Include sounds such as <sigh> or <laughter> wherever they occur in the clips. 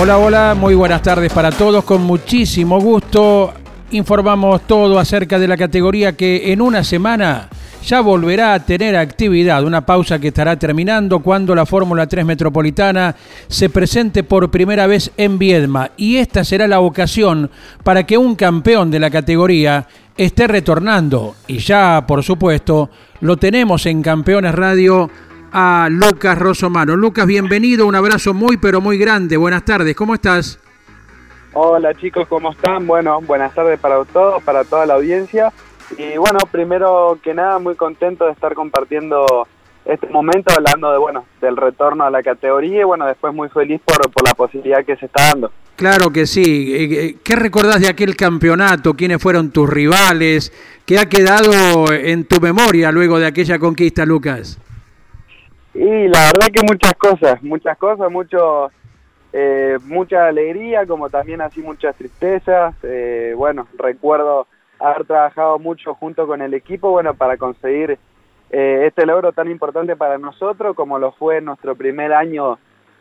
Hola, hola, muy buenas tardes para todos. Con muchísimo gusto informamos todo acerca de la categoría que en una semana ya volverá a tener actividad. Una pausa que estará terminando cuando la Fórmula 3 Metropolitana se presente por primera vez en Viedma. Y esta será la ocasión para que un campeón de la categoría esté retornando. Y ya, por supuesto, lo tenemos en Campeones Radio a Lucas Rosomano. Lucas, bienvenido, un abrazo muy pero muy grande. Buenas tardes, ¿cómo estás? Hola chicos, ¿cómo están? Bueno, buenas tardes para todos, para toda la audiencia. Y bueno, primero que nada, muy contento de estar compartiendo este momento hablando de bueno del retorno a la categoría y bueno después muy feliz por, por la posibilidad que se está dando. Claro que sí. Eh, eh, ¿Qué recordás de aquel campeonato? ¿Quiénes fueron tus rivales? ¿Qué ha quedado en tu memoria luego de aquella conquista, Lucas? Y la verdad que muchas cosas, muchas cosas, mucho, eh, mucha alegría, como también así muchas tristezas. Eh, bueno, recuerdo haber trabajado mucho junto con el equipo, bueno, para conseguir eh, este logro tan importante para nosotros, como lo fue nuestro primer año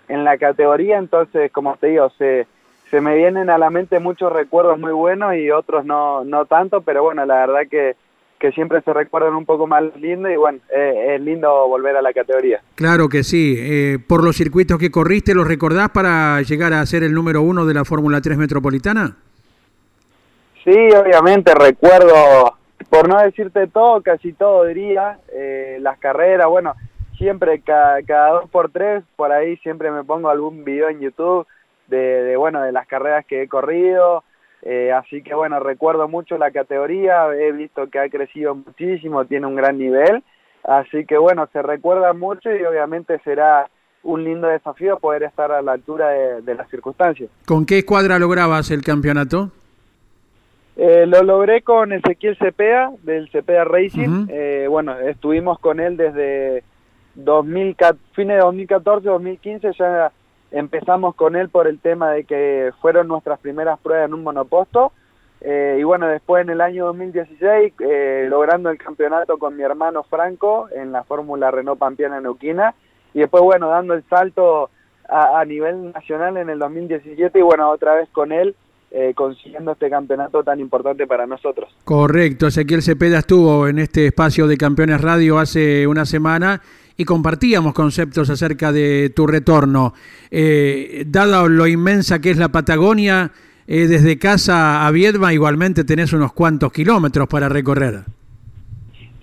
en la categoría. Entonces, como te digo, se, se me vienen a la mente muchos recuerdos muy buenos y otros no, no tanto, pero bueno, la verdad que que siempre se recuerdan un poco más lindo y bueno, eh, es lindo volver a la categoría. Claro que sí. Eh, por los circuitos que corriste, ¿los recordás para llegar a ser el número uno de la Fórmula 3 Metropolitana? Sí, obviamente recuerdo, por no decirte todo, casi todo diría, eh, las carreras, bueno, siempre cada, dos por tres, por ahí siempre me pongo algún video en YouTube de, de bueno, de las carreras que he corrido, eh, así que bueno, recuerdo mucho la categoría, he visto que ha crecido muchísimo, tiene un gran nivel, así que bueno, se recuerda mucho y obviamente será un lindo desafío poder estar a la altura de, las circunstancias. ¿Con qué escuadra lograbas el campeonato? Eh, lo logré con Ezequiel Cepeda, del Cepeda Racing. Eh, bueno, estuvimos con él desde 2000, fines de 2014, 2015, ya Empezamos con él por el tema de que fueron nuestras primeras pruebas en un monoposto. Eh, y bueno, después en el año 2016, eh, logrando el campeonato con mi hermano Franco en la Fórmula Renault Pampiana Neuquina. Y después, bueno, dando el salto a, nivel nacional en el 2017 y bueno, otra vez con él eh, consiguiendo este campeonato tan importante para nosotros. Correcto, Ezequiel Cepeda estuvo en este espacio de Campeones Radio hace una semana y compartíamos conceptos acerca de tu retorno. Eh, dado lo inmensa que es la Patagonia, eh, desde casa a Viedma igualmente tenés unos cuantos kilómetros para recorrer.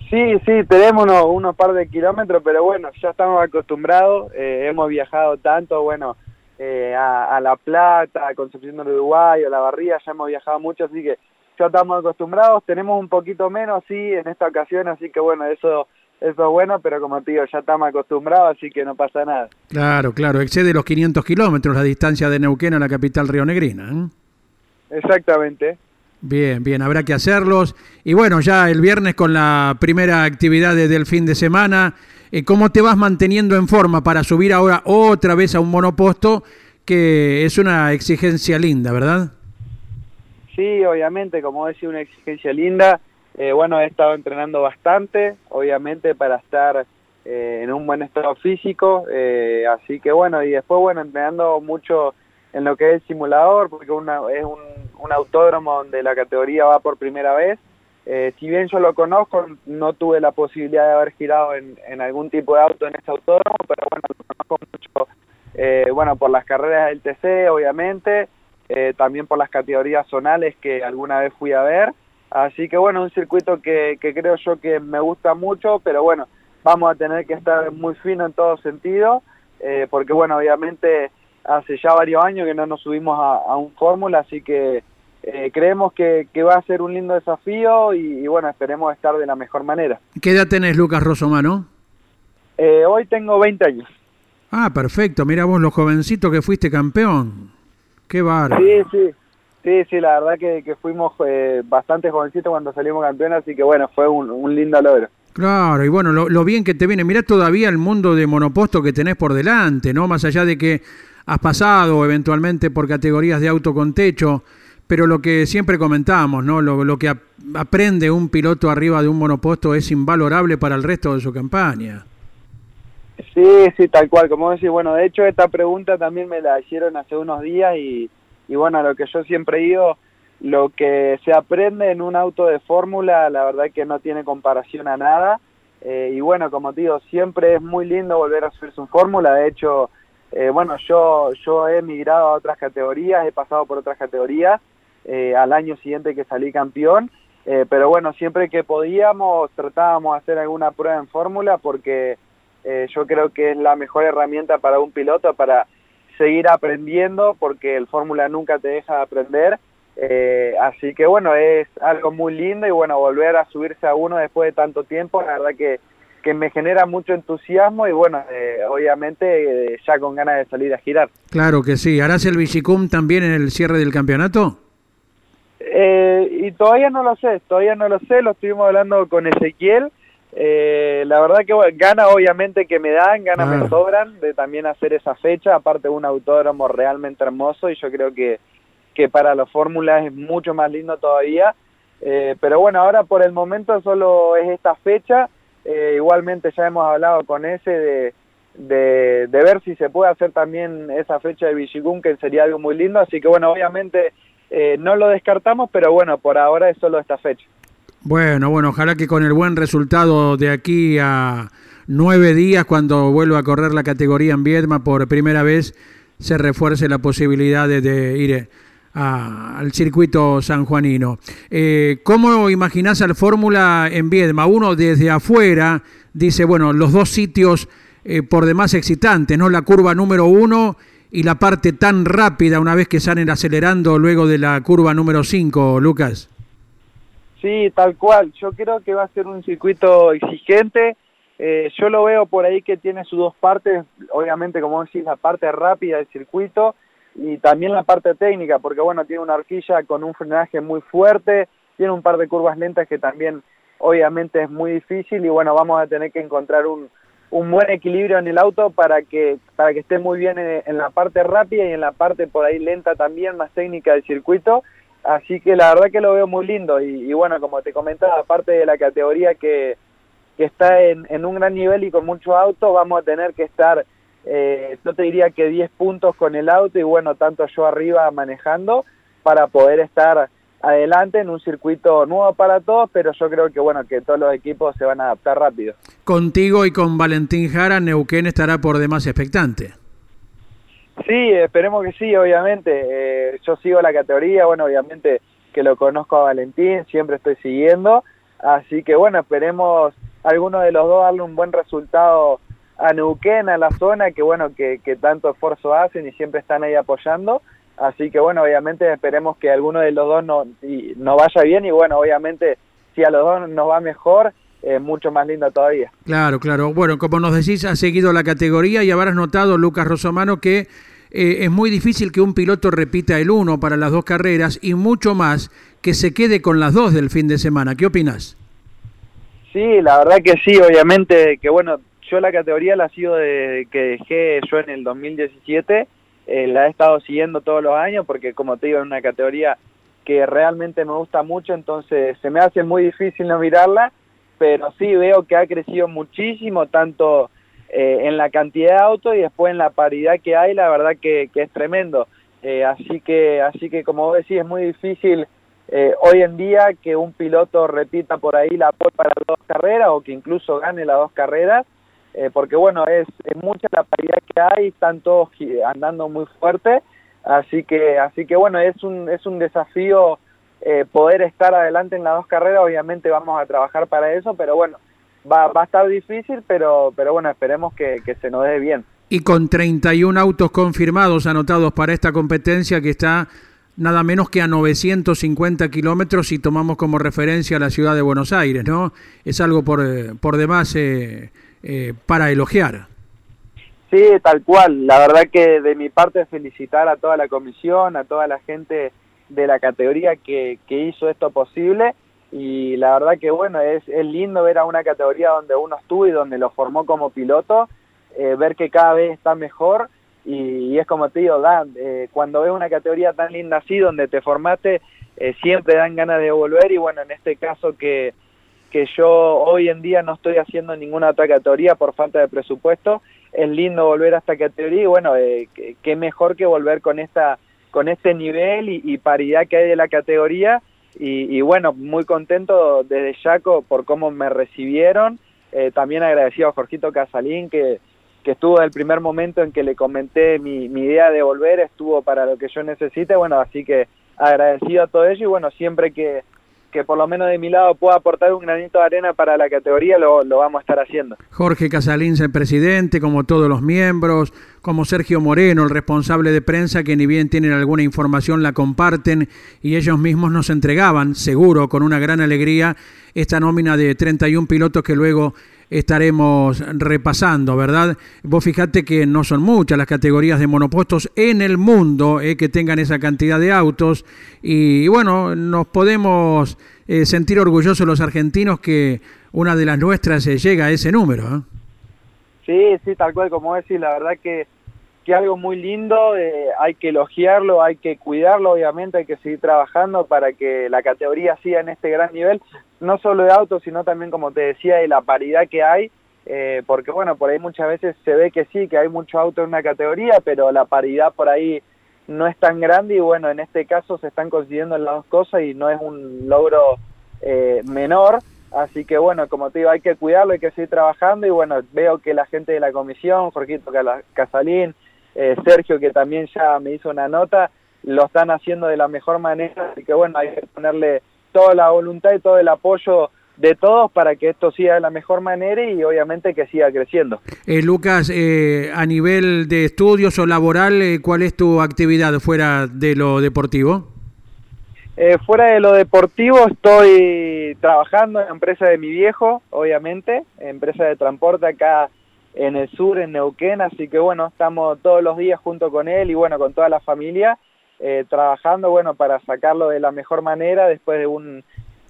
Sí, sí, tenemos unos, par de kilómetros, pero bueno, ya estamos acostumbrados, eh, hemos viajado tanto, bueno, a, La Plata, a Concepción del Uruguay, a La Barría, ya hemos viajado mucho, así que ya estamos acostumbrados, tenemos un poquito menos, sí, en esta ocasión, así que bueno, eso eso es bueno, pero como te digo, ya estamos acostumbrados, así que no pasa nada. Claro, claro, excede los 500 kilómetros la distancia de Neuquén a la capital rionegrina. ¿eh? Exactamente. Bien, bien, habrá que hacerlos. Y bueno, ya el viernes con la primera actividad del fin de semana, eh, ¿cómo te vas manteniendo en forma para subir ahora otra vez a un monoposto que es una exigencia linda, verdad? Sí, obviamente, como decía, una exigencia linda. Eh, bueno, he estado entrenando bastante, obviamente para estar eh, en un buen estado físico, eh, así que bueno, y después bueno, entrenando mucho en lo que es el simulador, porque es un, un, autódromo donde la categoría va por primera vez. si bien yo lo conozco, no tuve la posibilidad de haber girado en, en algún tipo de auto en este autódromo, pero bueno, lo conozco mucho, bueno, por las carreras del TC, obviamente, también por las categorías zonales que alguna vez fui a ver. Así que bueno, un circuito que, creo yo que me gusta mucho, pero bueno, vamos a tener que estar muy fino en todo sentido, eh, porque bueno, obviamente hace ya varios años que no nos subimos a, un fórmula, así que eh, creemos que, va a ser un lindo desafío y, bueno, esperemos estar de la mejor manera. ¿Qué edad tenés, Lucas Rosomano? Eh, hoy tengo 20 años. Ah, perfecto. Mira vos, los jovencitos que fuiste campeón. Qué bárbaro. Sí, sí. Sí, sí, la verdad que, que fuimos eh, bastante jovencitos cuando salimos campeones, así que bueno, fue un, un lindo logro. Claro, y bueno, lo, lo, bien que te viene. Mirá todavía el mundo de monoposto que tenés por delante, ¿no? Más allá de que has pasado eventualmente por categorías de auto con techo, pero lo que siempre comentamos, ¿no? Lo, lo que ap aprende un piloto arriba de un monoposto es invalorable para el resto de su campaña. Sí, sí, tal cual, como decís, bueno, de hecho esta pregunta también me la hicieron hace unos días y, y bueno, lo que yo siempre digo, lo que se aprende en un auto de fórmula, la verdad que no tiene comparación a nada, eh, y bueno, como te digo, siempre es muy lindo volver a subirse un fórmula, de hecho, eh, bueno, yo, yo he migrado a otras categorías, he pasado por otras categorías, eh, al año siguiente que salí campeón, pero bueno, siempre que podíamos tratábamos de hacer alguna prueba en fórmula porque yo creo que es la mejor herramienta para un piloto para seguir aprendiendo porque el fórmula nunca te deja de aprender. Eh, así que bueno, es algo muy lindo y bueno, volver a subirse a uno después de tanto tiempo, la verdad que, que me genera mucho entusiasmo y bueno, eh, obviamente eh, ya con ganas de salir a girar. Claro que sí. ¿Harás el Bicicum también en el cierre del campeonato? Eh, y todavía no lo sé, todavía no lo sé, lo estuvimos hablando con Ezequiel. Eh, la verdad que bueno, gana obviamente que me dan, ganas me sobran de también hacer esa fecha, aparte un autódromo realmente hermoso y yo creo que, que para los fórmulas es mucho más lindo todavía. Eh, pero bueno, ahora por el momento solo es esta fecha, eh, igualmente ya hemos hablado con ese de, de, de ver si se puede hacer también esa fecha de Vigigún, que sería algo muy lindo, así que bueno, obviamente eh, no lo descartamos, pero bueno, por ahora es solo esta fecha. Bueno, bueno, ojalá que con el buen resultado de aquí a nueve días, cuando vuelva a correr la categoría en Viedma por primera vez, se refuerce la posibilidad de, ir al circuito sanjuanino. Eh, ¿Cómo imaginás al Fórmula en Viedma? Uno desde afuera dice, bueno, los dos sitios eh, por demás excitantes, ¿no? La curva número uno y la parte tan rápida una vez que salen acelerando luego de la curva número cinco, Lucas. Sí, tal cual. Yo creo que va a ser un circuito exigente. Eh, yo lo veo por ahí que tiene sus dos partes, obviamente como decís, la parte rápida del circuito y también la parte técnica, porque bueno, tiene una horquilla con un frenaje muy fuerte, tiene un par de curvas lentas que también obviamente es muy difícil y bueno, vamos a tener que encontrar un, un buen equilibrio en el auto para que, para que esté muy bien en, en la parte rápida y en la parte por ahí lenta también, más técnica del circuito. Así que la verdad que lo veo muy lindo y, bueno, como te comentaba, aparte de la categoría que, que está en, en un gran nivel y con muchos autos, vamos a tener que estar, eh, te diría que 10 puntos con el auto y bueno, tanto yo arriba manejando para poder estar adelante en un circuito nuevo para todos, pero yo creo que bueno, que todos los equipos se van a adaptar rápido. Contigo y con Valentín Jara, Neuquén estará por demás expectante. Sí, esperemos que sí, obviamente. Eh, yo sigo la categoría, bueno, obviamente que lo conozco a Valentín, siempre estoy siguiendo. Así que bueno, esperemos alguno de los dos darle un buen resultado a Neuquén, a la zona, que bueno, que, tanto esfuerzo hacen y siempre están ahí apoyando. Así que bueno, obviamente esperemos que alguno de los dos no, y, no vaya bien y bueno, obviamente si a los dos nos va mejor, mucho más lindo todavía. Claro, claro. Bueno, como nos decís, has seguido la categoría y habrás notado, Lucas Rosomano, que eh, es muy difícil que un piloto repita el uno para las dos carreras y mucho más que se quede con las dos del fin de semana. ¿Qué opinas? Sí, la verdad que sí, obviamente que bueno, yo la categoría la sigo de que dejé yo en el 2017, eh, la he estado siguiendo todos los años porque como te digo, es una categoría que realmente me gusta mucho, entonces se me hace muy difícil no mirarla, pero sí veo que ha crecido muchísimo, tanto eh, en la cantidad de autos y después en la paridad que hay, la verdad que, es tremendo. Eh, así que así que como vos decís, es muy difícil eh, hoy en día que un piloto repita por ahí la pole para las dos carreras o que incluso gane las dos carreras, porque bueno, es, es mucha la paridad que hay, están todos andando muy fuerte, así que así que bueno, es un, es un desafío poder estar adelante en las dos carreras, obviamente vamos a trabajar para eso, pero bueno, va, va a estar difícil, pero, pero bueno, esperemos que, que se nos dé bien. Y con 31 autos confirmados anotados para esta competencia que está nada menos que a 950 kilómetros si tomamos como referencia la ciudad de Buenos Aires, ¿no? Es algo por, eh, por demás eh, para elogiar. Sí, tal cual. La verdad que de mi parte felicitar a toda la comisión, a toda la gente de la categoría que, que hizo esto posible y la verdad que bueno, es, es lindo ver a una categoría donde uno estuvo y donde lo formó como piloto, eh, ver que cada vez está mejor. Y, es como te digo, Dan, eh, cuando ves una categoría tan linda así, donde te formaste, eh, siempre dan ganas de volver. Y bueno, en este caso que, que yo hoy en día no estoy haciendo ninguna otra categoría por falta de presupuesto, es lindo volver a esta categoría. Y bueno, qué mejor que volver con esta con este nivel y, paridad que hay de la categoría y, bueno, muy contento desde Yaco por cómo me recibieron, eh, también agradecido a Jorgito Casalín que, que estuvo el primer momento en que le comenté mi, mi idea de volver, estuvo para lo que yo necesite, bueno, así que agradecido a todo ello y bueno, siempre que, que por lo menos de mi lado pueda aportar un granito de arena para la categoría, lo, vamos a estar haciendo. Jorge Casalín, el presidente, como todos los miembros, como Sergio Moreno, el responsable de prensa, que ni bien tienen alguna información la comparten y ellos mismos nos entregaban, seguro, con una gran alegría, esta nómina de 31 pilotos que luego estaremos repasando, ¿verdad? Vos fijate que no son muchas las categorías de monopostos en el mundo eh, que tengan esa cantidad de autos y, bueno, nos podemos eh, sentir orgullosos los argentinos que una de las nuestras eh, llega a ese número. Sí, sí, tal cual como decís, la verdad que que algo muy lindo, hay que elogiarlo, hay que cuidarlo, obviamente, hay que seguir trabajando para que la categoría siga en este gran nivel, no solo de autos, sino también, como te decía, de la paridad que hay, eh, porque bueno, por ahí muchas veces se ve que sí, que hay mucho auto en una categoría, pero la paridad por ahí no es tan grande y bueno, en este caso se están consiguiendo las dos cosas y no es un logro eh, menor, así que bueno, como te digo, hay que cuidarlo, hay que seguir trabajando y bueno, veo que la gente de la comisión, Jorgito Casalín, eh, Sergio que también ya me hizo una nota, lo están haciendo de la mejor manera, así que bueno, hay que ponerle toda la voluntad y todo el apoyo de todos para que esto siga de la mejor manera y obviamente que siga creciendo. Eh, Lucas, eh, a nivel de estudios o laboral, eh, ¿cuál es tu actividad fuera de lo deportivo? fuera de lo deportivo estoy trabajando en la empresa de mi viejo, obviamente, empresa de transporte acá en el sur, en Neuquén, así que bueno, estamos todos los días junto con él y bueno, con toda la familia eh, trabajando, bueno, para sacarlo de la mejor manera después de un,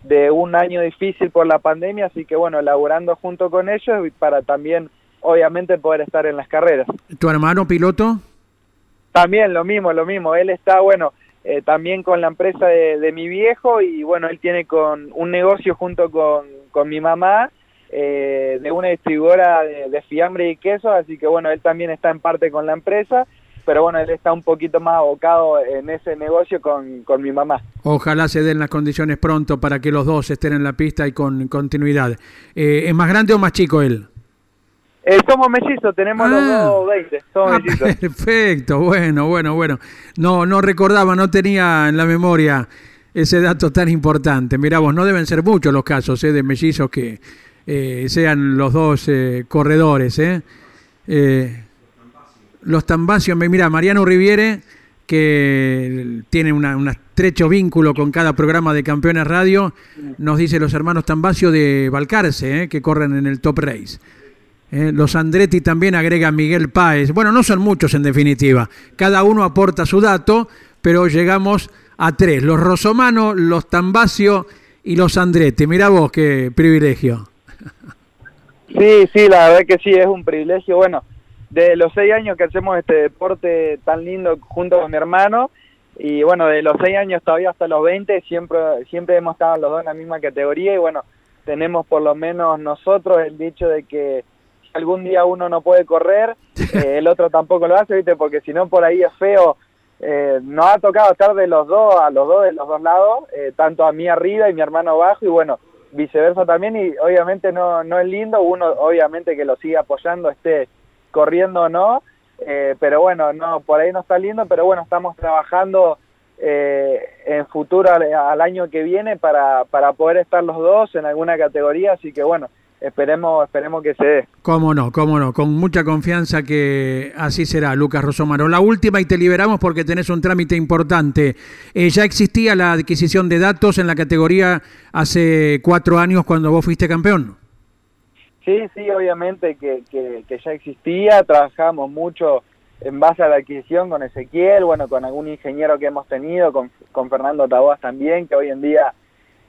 de un año difícil por la pandemia, así que bueno, laborando junto con ellos para también, obviamente, poder estar en las carreras. ¿Tu hermano piloto? También lo mismo, lo mismo, él está, bueno, eh, también con la empresa de, mi viejo y bueno, él tiene con un negocio junto con, con mi mamá eh, de una distribuidora de, de, fiambre y queso, así que bueno, él también está en parte con la empresa pero bueno, él está un poquito más abocado en ese negocio con, con, mi mamá. Ojalá se den las condiciones pronto para que los dos estén en la pista y con continuidad. Eh, ¿Es más grande o más chico él? Eh, somos mellizos, tenemos los ah. dos 20, somos ah, mellizos. Perfecto, bueno, bueno, bueno. No, no recordaba, no tenía en la memoria ese dato tan importante. Mirá vos, no deben ser muchos los casos eh, de mellizos que eh, sean los dos eh, corredores. ¿eh? eh los Tambacios, mira, Mariano Riviere, que tiene un estrecho vínculo con cada programa de Campeones Radio, nos dice los hermanos Tambacio de Balcarce, que corren en el Top Race. Los Andretti también agrega Miguel Páez. Bueno, no son muchos en definitiva. Cada uno aporta su dato, pero llegamos a tres. Los Rosomano, los Tambacio y los Andretti. Mira vos qué privilegio. <laughs> Sí, sí, la verdad que sí, es un privilegio. Bueno, de los seis años que hacemos este deporte tan lindo junto con mi hermano y bueno, de los seis años todavía hasta los 20 siempre, siempre hemos estado los dos en la misma categoría y bueno, tenemos por lo menos nosotros el dicho de que si algún día uno no puede correr, <laughs> eh, el otro tampoco lo hace, ¿viste? Porque si no por ahí es feo. Eh, nos ha tocado estar de los dos, a los dos de los dos lados, eh, tanto a mí arriba y mi hermano abajo y bueno, viceversa también y obviamente no, no es lindo, uno obviamente que lo sigue apoyando, esté corriendo o no, eh, pero bueno, no, por ahí no está lindo, pero bueno, estamos trabajando eh, en futuro al, año que viene para, para poder estar los dos en alguna categoría, así que bueno, esperemos, esperemos que se dé. Cómo no, cómo no, con mucha confianza que así será, Lucas Rosomaro. La última y te liberamos porque tenés un trámite importante. Eh, ya existía la adquisición de datos en la categoría hace cuatro años cuando vos fuiste campeón. Sí, sí, obviamente que, que, ya existía, trabajamos mucho en base a la adquisición con Ezequiel, bueno, con algún ingeniero que hemos tenido, con, con Fernando Taboas también, que hoy en día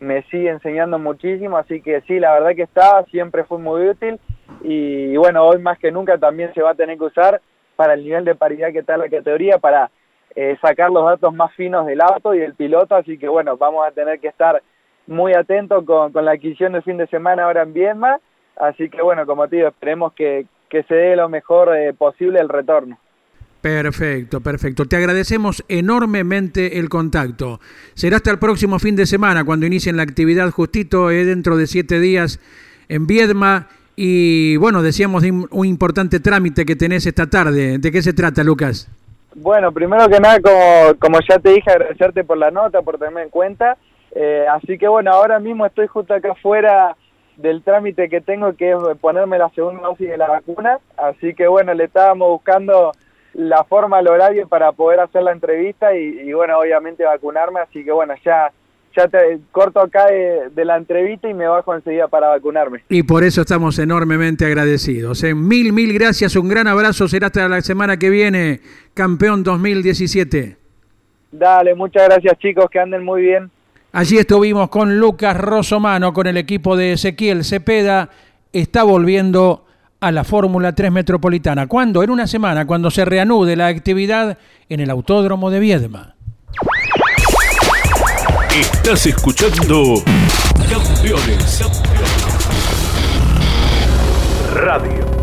me sigue enseñando muchísimo, así que sí, la verdad que estaba, siempre fue muy útil y, bueno, hoy más que nunca también se va a tener que usar para el nivel de paridad que está la categoría, para eh, sacar los datos más finos del auto y del piloto, así que bueno, vamos a tener que estar muy atentos con, la adquisición del fin de semana ahora en Viedma Así que bueno, como te digo, esperemos que, se dé lo mejor eh, posible el retorno. Perfecto, perfecto. Te agradecemos enormemente el contacto. Será hasta el próximo fin de semana cuando inicien la actividad justito eh, dentro de siete días en Viedma. Y bueno, decíamos un importante trámite que tenés esta tarde. ¿De qué se trata, Lucas? Bueno, primero que nada, como, como ya te dije, agradecerte por la nota, por tenerme en cuenta. Eh, así que bueno, ahora mismo estoy justo acá afuera del trámite que tengo, que es ponerme la segunda dosis de la vacuna. Así que bueno, le estábamos buscando la forma, el horario para poder hacer la entrevista y, bueno, obviamente vacunarme. Así que bueno, ya ya te corto acá de, la entrevista y me bajo enseguida para vacunarme. Y por eso estamos enormemente agradecidos. ¿eh? Mil, mil gracias, un gran abrazo. Será hasta la semana que viene, campeón 2017. Dale, muchas gracias chicos, que anden muy bien. Allí estuvimos con Lucas Rosomano, con el equipo de Ezequiel Cepeda. Está volviendo a la Fórmula 3 Metropolitana. ¿Cuándo? En una semana, cuando se reanude la actividad en el Autódromo de Viedma. Estás escuchando Campeones Radio.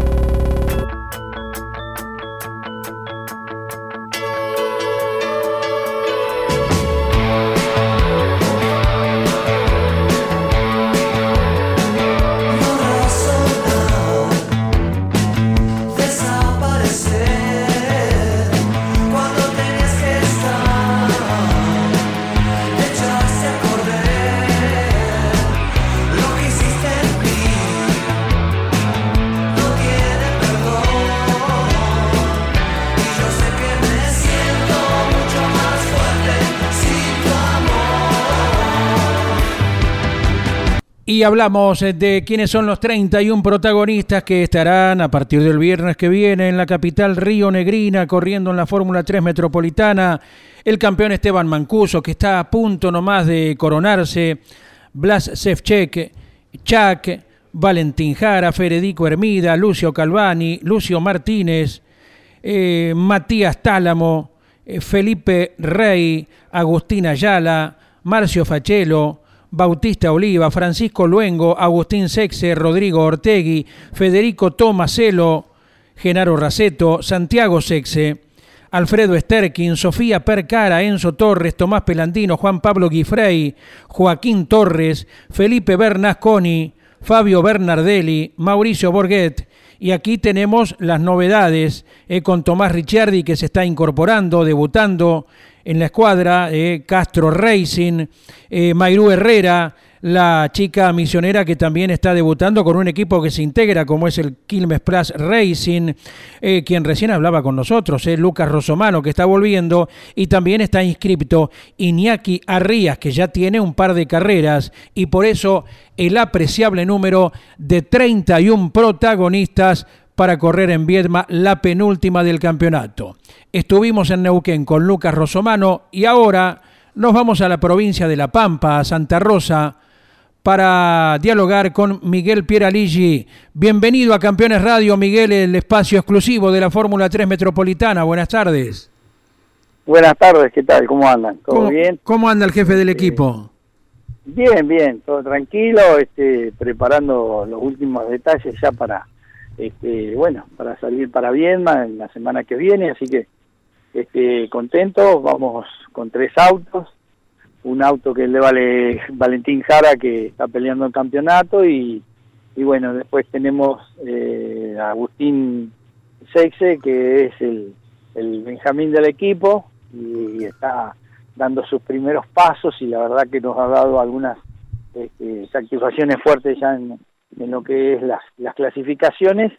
Y hablamos eh, de quiénes son los 31 protagonistas que estarán a partir del viernes que viene en la capital Río Negrina corriendo en la Fórmula 3 Metropolitana. El campeón Esteban Mancuso que está a punto nomás de coronarse. Blas Sefchek, Chuck, Valentín Jara, Federico Hermida, Lucio Calvani, Lucio Martínez, eh, Matías Tálamo, eh, Felipe Rey, Agustín Ayala, Marcio Fachelo, Bautista Oliva, Francisco Luengo, Agustín Sexe, Rodrigo Ortegui, Federico Tomaselo, Genaro Raceto, Santiago Sexe, Alfredo Sterkin, Sofía Percara, Enzo Torres, Tomás Pelandino, Juan Pablo Guifrey, Joaquín Torres, Felipe Bernasconi, Fabio Bernardelli, Mauricio Borghet, y aquí tenemos las novedades eh, con Tomás Ricciardi que se está incorporando, debutando en la escuadra, eh, Castro Racing, eh, Mayrú Herrera, la chica misionera que también está debutando con un equipo que se integra como es el Quilmes Plus Racing, eh, quien recién hablaba con nosotros, es Lucas Rosomano que está volviendo y también está inscripto Iñaki Arrías que ya tiene un par de carreras y por eso el apreciable número de 31 protagonistas para correr en Viedma la penúltima del campeonato. Estuvimos en Neuquén con Lucas Rosomano y ahora nos vamos a la provincia de La Pampa, a Santa Rosa, para dialogar con Miguel Pieraligi. Bienvenido a Campeones Radio, Miguel, el espacio exclusivo de la Fórmula 3 Metropolitana. Buenas tardes. Buenas tardes, ¿qué tal? ¿Cómo andan? ¿Todo bien? ¿Cómo anda el jefe del equipo? Bien, bien, todo tranquilo, este, preparando los últimos detalles ya para este, bueno, para salir para Viedma en la semana que viene, así que este, contento, vamos con tres autos, un auto que le vale Valentín Jara que está peleando el campeonato y, bueno, después tenemos eh, Agustín Sexe que es el, el Benjamín del equipo y, está dando sus primeros pasos y la verdad que nos ha dado algunas este, satisfacciones fuertes ya en, en lo que es las, las clasificaciones.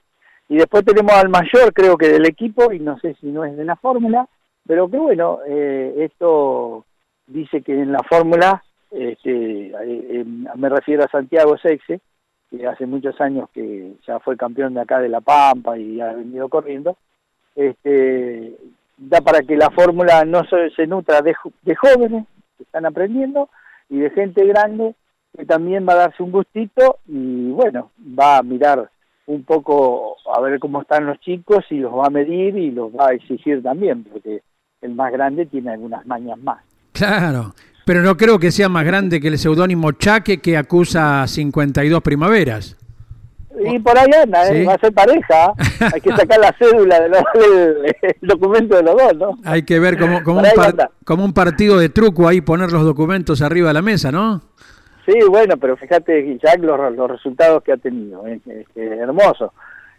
Y después tenemos al mayor, creo que del equipo, y no sé si no es de la fórmula, pero que bueno, eh, esto dice que en la fórmula, este, eh, me refiero a Santiago Sexe, que hace muchos años que ya fue campeón de acá de La Pampa y ha venido corriendo, este, da para que la fórmula no se, se nutra de, de jóvenes que están aprendiendo y de gente grande que también va a darse un gustito y bueno, va a mirar un poco a ver cómo están los chicos y los va a medir y los va a exigir también, porque el más grande tiene algunas mañas más. Claro, pero no creo que sea más grande que el seudónimo Chaque que acusa 52 primaveras. Y por ahí anda, ¿eh? ¿Sí? va a ser pareja, hay que sacar la cédula del el documento de los dos, ¿no? Hay que ver como, como, un, par- como un partido de truco ahí, poner los documentos arriba de la mesa, ¿no? Sí, bueno, pero fíjate, Jack, los, los resultados que ha tenido, es, es- es hermoso.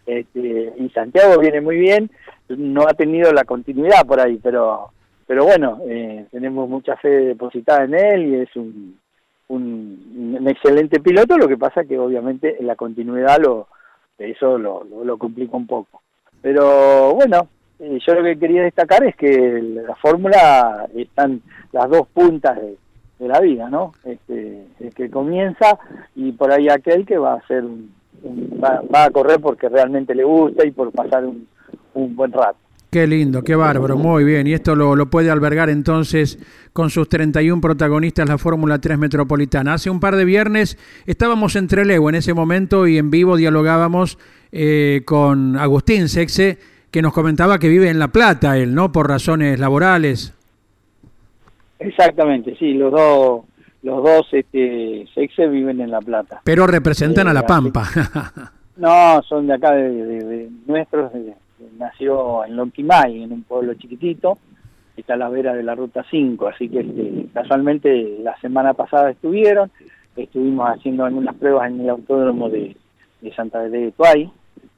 Este, y Santiago viene muy bien, no ha tenido la continuidad por ahí, pero pero bueno, eh, tenemos mucha fe depositada en él y es un, un, excelente piloto, lo que pasa que obviamente en la continuidad lo eso lo, lo, lo complica un poco. Pero bueno, eh, yo lo que quería destacar es que la fórmula están las dos puntas de, la vida, ¿no? Este, el que comienza y por ahí aquel que va a hacer un, un- va, va a correr porque realmente le gusta y por pasar un, un buen rato. Qué lindo, qué bárbaro, muy bien. Y esto lo, lo puede albergar entonces con sus 31 protagonistas la Fórmula 3 Metropolitana. Hace un par de viernes estábamos en Trelew en ese momento y en vivo dialogábamos eh, con Agustín Sexe, que nos comentaba que vive en La Plata, él, ¿no? Por razones laborales. Exactamente, sí, los dos los dos este, sexes viven en La Plata. Pero representan Eh, a La así- Pampa. <laughs> No, son de acá, de, de- de nuestros. de- nació en Lonquimay, en un pueblo chiquitito. Está a la vera de la Ruta 5, así que este, casualmente la semana pasada estuvieron. Estuvimos haciendo algunas pruebas en el autódromo de, de Santa Fe de Tuay.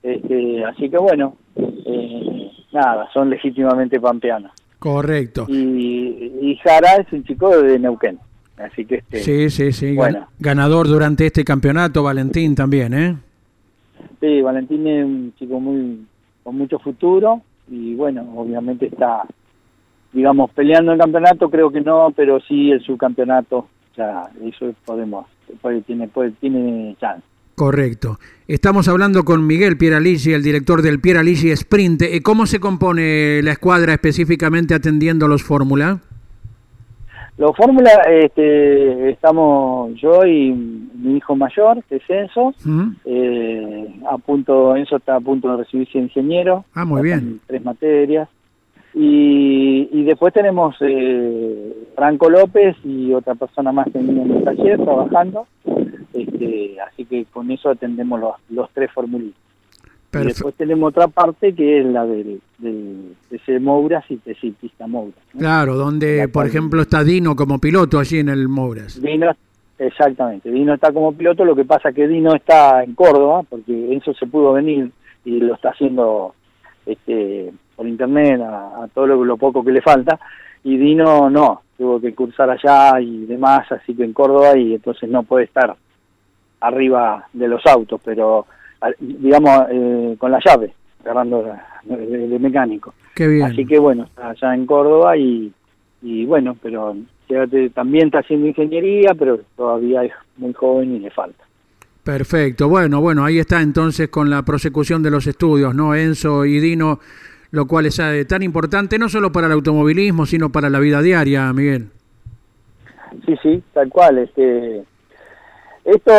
Este, así que bueno, eh, nada, son legítimamente pampeanos. Correcto. Y, y Jara es un chico de Neuquén. Así que este, Sí, sí, sí. Bueno. Ganador durante este campeonato, Valentín también, ¿eh? Sí, Valentín es un chico muy con mucho futuro y bueno, obviamente está, digamos, peleando el campeonato, creo que no, pero sí el subcampeonato, sea, eso podemos, puede, tiene, puede, tiene chance. Correcto. Estamos hablando con Miguel Pieraligi, el director del Pieraligi Sprint. Eh, ¿Cómo se compone la escuadra específicamente atendiendo los Fórmula? Los Fórmula, este, estamos yo y mi hijo mayor, que es Enzo, ¿Mm? eh, a punto, Enzo está a punto de recibirse ingeniero. Ah, muy bien. en Tres materias. Y, y después tenemos eh, Franco López y otra persona más que viene en el taller trabajando. Este, así que con eso atendemos los, los tres formulitos. Y Perfe- después tenemos otra parte que es la del, del TC Mouras y Pista Mouras. ¿no? Claro, donde, La por ejemplo, está Dino como piloto allí en el Mouras. Dino, exactamente, Dino está como piloto, lo que pasa que Dino está en Córdoba, porque Enzo se pudo venir y lo está haciendo este, por internet a, a todo lo, lo poco que le falta, y Dino no, tuvo que cursar allá y demás, así que en Córdoba, y entonces no puede estar arriba de los autos, pero digamos eh, con la llave, agarrando de, de- de mecánico. Qué bien. Así que bueno, está allá en Córdoba y, y bueno, pero fíjate, también está haciendo ingeniería, pero todavía es muy joven y le falta. Perfecto. Bueno, bueno, ahí está entonces con la prosecución de los estudios, ¿no? Enzo y Dino, lo cual es eh, tan importante no solo para el automovilismo, sino para la vida diaria, Miguel. Sí, sí, tal cual. Este, esto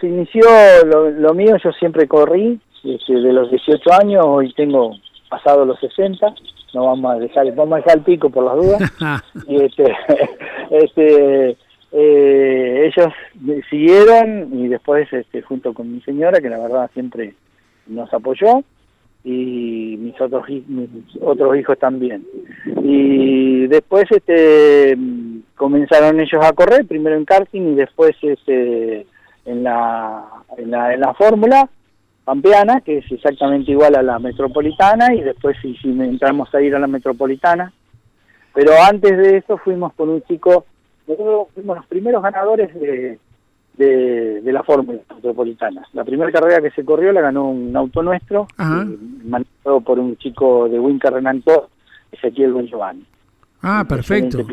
se inició, lo, lo mío yo siempre corrí, este, de los 18 años, hoy tengo pasado los 60, no vamos a dejar, vamos a dejar el pico por las dudas. <laughs> y este, <laughs> este eh, ellos me siguieron y después este, junto con mi señora que la verdad siempre nos apoyó y mis otros mis otros hijos también y después este mm, comenzaron ellos a correr primero en karting y después este en la en la, en la fórmula pampeana que es exactamente igual a la metropolitana y después sí, sí entramos a ir a la metropolitana pero antes de eso fuimos con un chico, nosotros fuimos los primeros ganadores de, de, de la Fórmula Metropolitana. La primera carrera que se corrió la ganó un auto nuestro, eh, manejado por un chico de Wincar Renanco, Ezequiel Bon Giovanni. Ah, perfecto.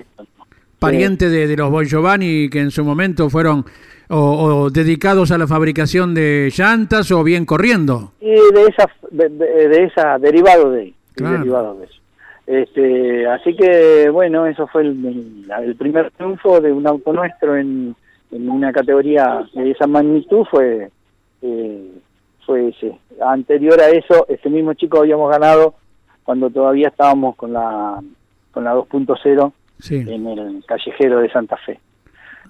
Pariente de, de los Bon Giovanni, que en su momento fueron o, dedicados a la fabricación de llantas o bien corriendo. Y de esa, de, esa derivado de, derivado de eso. Este, así que bueno, eso fue el, el, primer triunfo de un auto nuestro en, en una categoría de esa magnitud fue eh, fue ese. Anterior a eso, ese mismo chico habíamos ganado cuando todavía estábamos con la con la 2.0 en el callejero de Santa Fe.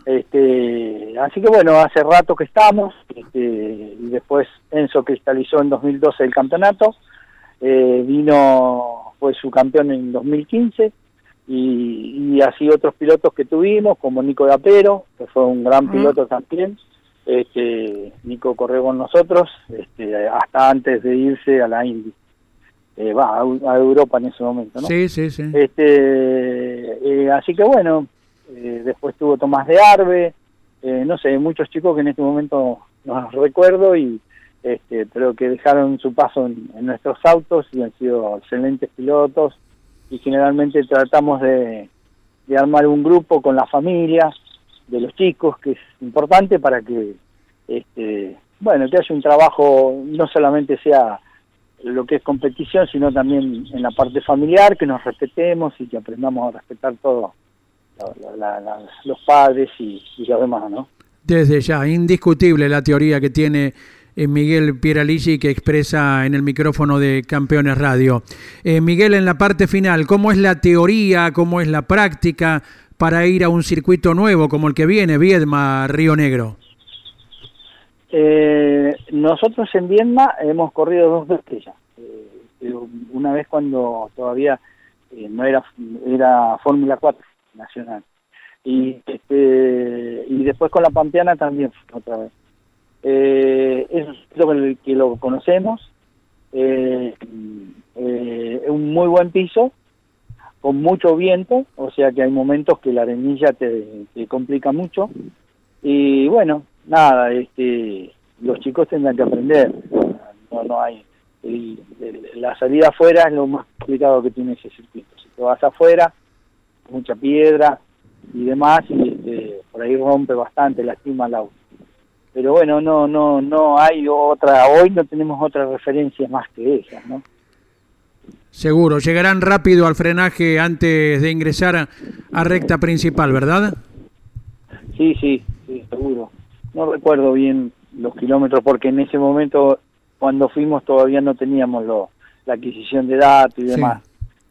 Este, así que bueno, hace rato que estamos, este, y después Enzo cristalizó en 2012 el campeonato, eh, vino, fue su campeón en 2015, y, y, así otros pilotos que tuvimos, como Nico Dapero, que fue un gran piloto también, este, Nico corrió con nosotros este, hasta antes de irse a la Indy. Eh, va a, Europa en ese momento, ¿no? Sí, sí, sí. Este, eh, así que bueno, eh, después tuvo Tomás de Arbe, no sé, muchos chicos que en este momento no recuerdo y este, pero que dejaron su paso en, nuestros autos y han sido excelentes pilotos. Y generalmente tratamos de, armar un grupo con la familia de los chicos, que es importante para que, este, bueno, que haya un trabajo, no solamente sea lo que es competición, sino también en la parte familiar, que nos respetemos y que aprendamos a respetar todo, los padres y, los demás, ¿no? Desde ya, indiscutible la teoría que tiene eh, Miguel Pieraligi que expresa en el micrófono de Campeones Radio. Eh, Miguel, en la parte final, ¿cómo es la teoría, cómo es la práctica para ir a un circuito nuevo como el que viene, Viedma, Río Negro? Eh, nosotros en Viedma hemos corrido dos veces ya. Eh, una vez cuando todavía eh, no era era Fórmula 4 nacional. Y este y después con la Pampeana también otra vez. Eh, es lo que lo conocemos. es un muy buen piso con mucho viento, o sea que hay momentos que la arenilla te, complica mucho. Y bueno, nada, este, los chicos tendrán que aprender. No, no hay. la salida afuera es lo más complicado que tiene ese circuito. Si te vas afuera, mucha piedra y demás, y este, por ahí rompe bastante, lastima el auto. Pero bueno, no, no, no hay otra, hoy no tenemos otra referencia más que esa, ¿no? Seguro, llegarán rápido al frenaje antes de ingresar a, recta principal, ¿verdad? Sí, sí, sí, seguro. No recuerdo bien los kilómetros porque en ese momento cuando fuimos todavía no teníamos lo, la adquisición de datos y demás.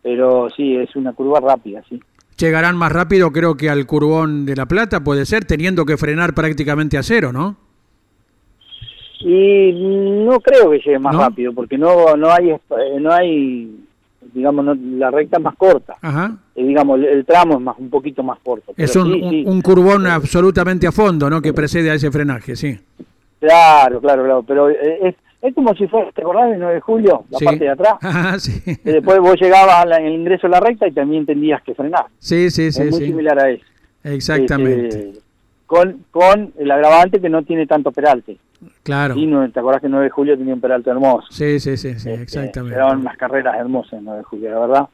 Pero sí, es una curva rápida, sí. Llegarán más rápido creo que al curvón de La Plata, puede ser, teniendo que frenar prácticamente a cero, ¿no? Y no creo que llegue más rápido porque no no hay no hay digamos, la recta es más corta. Ajá. Y, digamos, el, tramo es más un poquito más corto. Es un, un, curvón absolutamente a fondo, ¿no? Que precede a ese frenaje, sí. Claro, claro, claro. Pero eh, es, es como si fuera, ¿te acordás del 9 de julio? La parte de atrás. Ajá, <laughs> sí. Y después vos llegabas al ingreso a la recta y también tendías que frenar. Sí, sí, sí. Es muy similar a eso. Exactamente. Este, con, con el agravante que no tiene tanto peralte. Claro. Sí, no, ¿te acordás que el 9 de julio tenía un peralte hermoso? Sí, sí, sí, sí este, exactamente. Eran unas carreras hermosas el 9 de julio, la verdad.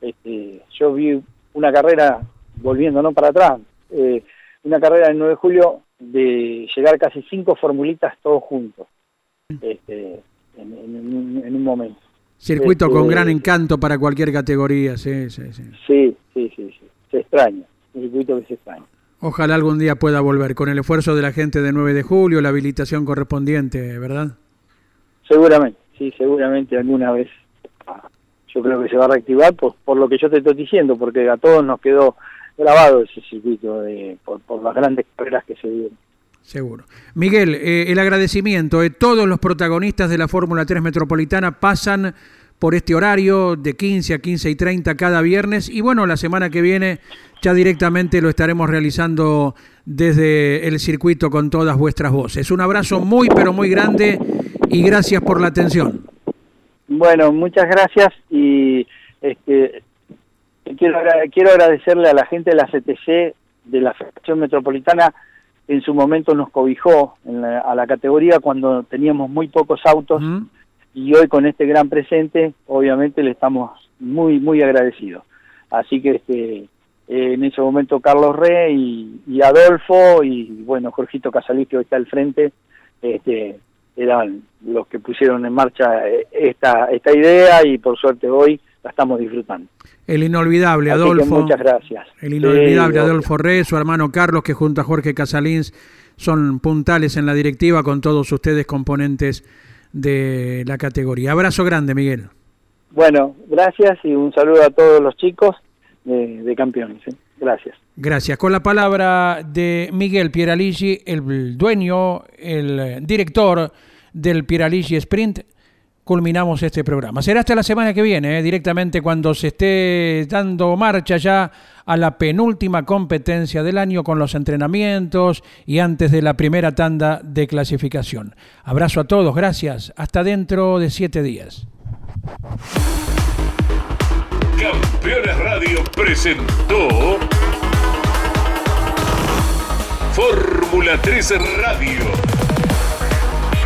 Este, yo vi una carrera, volviendo ¿no? para atrás, eh, una carrera del 9 de julio de llegar casi cinco formulitas todos juntos este, en, un momento. Circuito con este, gran encanto para cualquier categoría, sí, sí, sí. Sí, sí, sí, sí. se extraña, un circuito que se extraña. Ojalá algún día pueda volver con el esfuerzo de la gente de 9 de julio, la habilitación correspondiente, ¿verdad? Seguramente, sí, seguramente alguna vez. Yo creo que se va a reactivar por, por lo que yo te estoy diciendo, porque a todos nos quedó grabado ese circuito de, por, por las grandes carreras que se dieron. Seguro. Miguel, eh, el agradecimiento. de todos los protagonistas de la Fórmula 3 Metropolitana pasan por este horario de 15 a 15 y 30 cada viernes. Y bueno, la semana que viene ya directamente lo estaremos realizando desde el circuito con todas vuestras voces. Un abrazo muy, pero muy grande y gracias por la atención. Bueno, muchas gracias y este, quiero, quiero agradecerle a la gente de la CTC, de la Federación Metropolitana, en su momento nos cobijó a la categoría cuando teníamos muy pocos autos y hoy con este gran presente, obviamente le estamos muy, muy agradecidos. Así que este, eh, en ese momento Carlos Rey y, Adolfo y bueno, Jorgito Casalí que hoy está al frente, este, eran los que pusieron en marcha eh, esta, esta idea y por suerte hoy la estamos disfrutando. El inolvidable Adolfo. muchas gracias. El inolvidable Adolfo Rey, su hermano Carlos, que junto a Jorge Casalins son puntales en la directiva con todos ustedes componentes de la categoría. Abrazo grande, Miguel. Bueno, gracias y un saludo a todos los chicos de, campeones. ¿eh? Gracias. Gracias. Con la palabra de Miguel Pieraligi, el dueño, el director del Pieraligi Sprint, culminamos este programa. Será hasta la semana que viene, ¿eh? directamente cuando se esté dando marcha ya a la penúltima competencia del año con los entrenamientos y antes de la primera tanda de clasificación. Abrazo a todos, gracias. Hasta dentro de siete días. Campeones Radio presentó Fórmula 13 Radio.